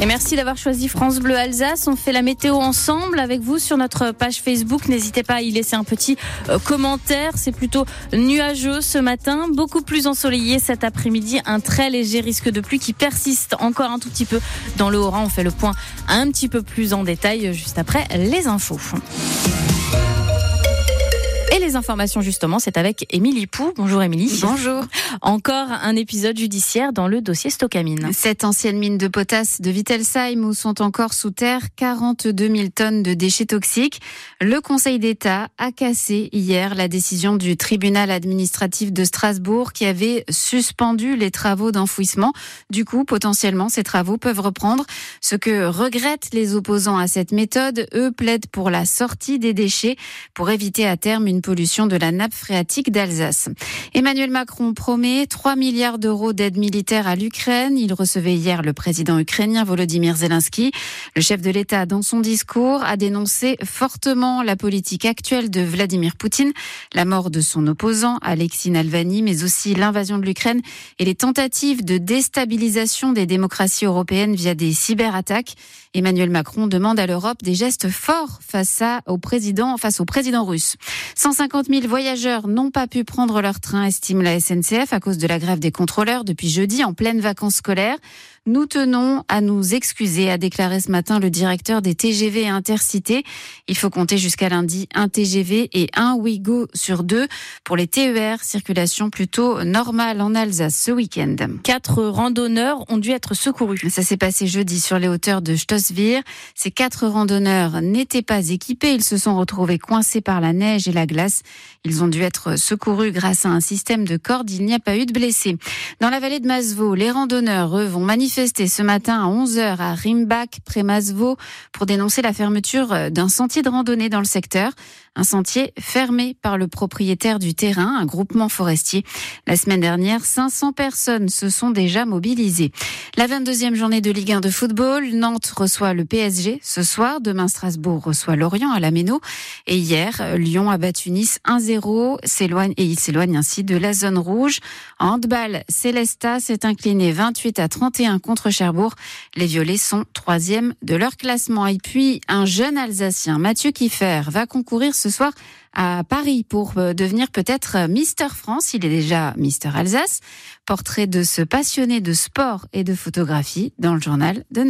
Et merci d'avoir choisi France Bleu Alsace. On fait la météo ensemble avec vous sur notre page Facebook. N'hésitez pas à y laisser un petit euh, commentaire. C'est plutôt nuageux ce matin, beaucoup plus ensoleillé cet après-midi. Un très léger risque de pluie qui persiste encore un tout petit peu dans le Haut-Rhin. On fait le point un petit peu plus en détail juste après les infos. Les informations, justement, c'est avec Émilie Pou. Bonjour Émilie. Bonjour. Encore un épisode judiciaire dans le dossier Stocamine. Cette ancienne mine de potasse de Wittelsheim où sont encore sous terre 42 000 tonnes de déchets toxiques. Le Conseil d'État a cassé hier la décision du tribunal administratif de Strasbourg qui avait suspendu les travaux d'enfouissement. Du coup, potentiellement, ces travaux peuvent reprendre. Ce que regrettent les opposants à cette méthode, eux plaident pour la sortie des déchets pour éviter à terme une pollution de la nappe phréatique d'Alsace. Emmanuel Macron promet 3 milliards d'euros d'aide militaire à l'Ukraine. Il recevait hier le président ukrainien Volodymyr Zelensky. Le chef de l'État, dans son discours, a dénoncé fortement la politique actuelle de Vladimir Poutine, la mort de son opposant, Alexis Navalny, mais aussi l'invasion de l'Ukraine et les tentatives de déstabilisation des démocraties européennes via des cyberattaques. Emmanuel Macron demande à l'Europe des gestes forts face au président, face au président russe. 150 000 voyageurs n'ont pas pu prendre leur train, estime la SNCF, à cause de la grève des contrôleurs depuis jeudi en pleine vacances scolaires. Nous tenons à nous excuser, a déclaré ce matin le directeur des TGV Intercités. Il faut compter jusqu'à lundi un TGV et un Ouigo sur deux. Pour les TER, circulation plutôt normale en Alsace ce week-end. Quatre randonneurs ont dû être secourus. Ça s'est passé jeudi sur les hauteurs de Stossvir. Ces quatre randonneurs n'étaient pas équipés. Ils se sont retrouvés coincés par la neige et la glace. Ils ont dû être secourus grâce à un système de cordes. Il n'y a pas eu de blessés. Dans la vallée de Masvaux, les randonneurs, eux, vont manifester manifesté ce matin à 11h à Rimbach, près Masvaux, pour dénoncer la fermeture d'un sentier de randonnée dans le secteur. Un sentier fermé par le propriétaire du terrain, un groupement forestier. La semaine dernière, 500 personnes se sont déjà mobilisées. La 22e journée de Ligue 1 de football, Nantes reçoit le PSG ce soir. Demain, Strasbourg reçoit Lorient à la Méno. Et hier, Lyon a battu Nice 1-0 s'éloigne et il s'éloigne ainsi de la zone rouge. En handball, Célesta s'est incliné 28 à 31 contre Cherbourg. Les Violets sont troisième de leur classement. Et puis, un jeune Alsacien, Mathieu Kiffer, va concourir ce soir à Paris pour euh, devenir peut-être Mister France. Il est déjà Mister Alsace. Portrait de ce passionné de sport et de photographie dans le journal de 9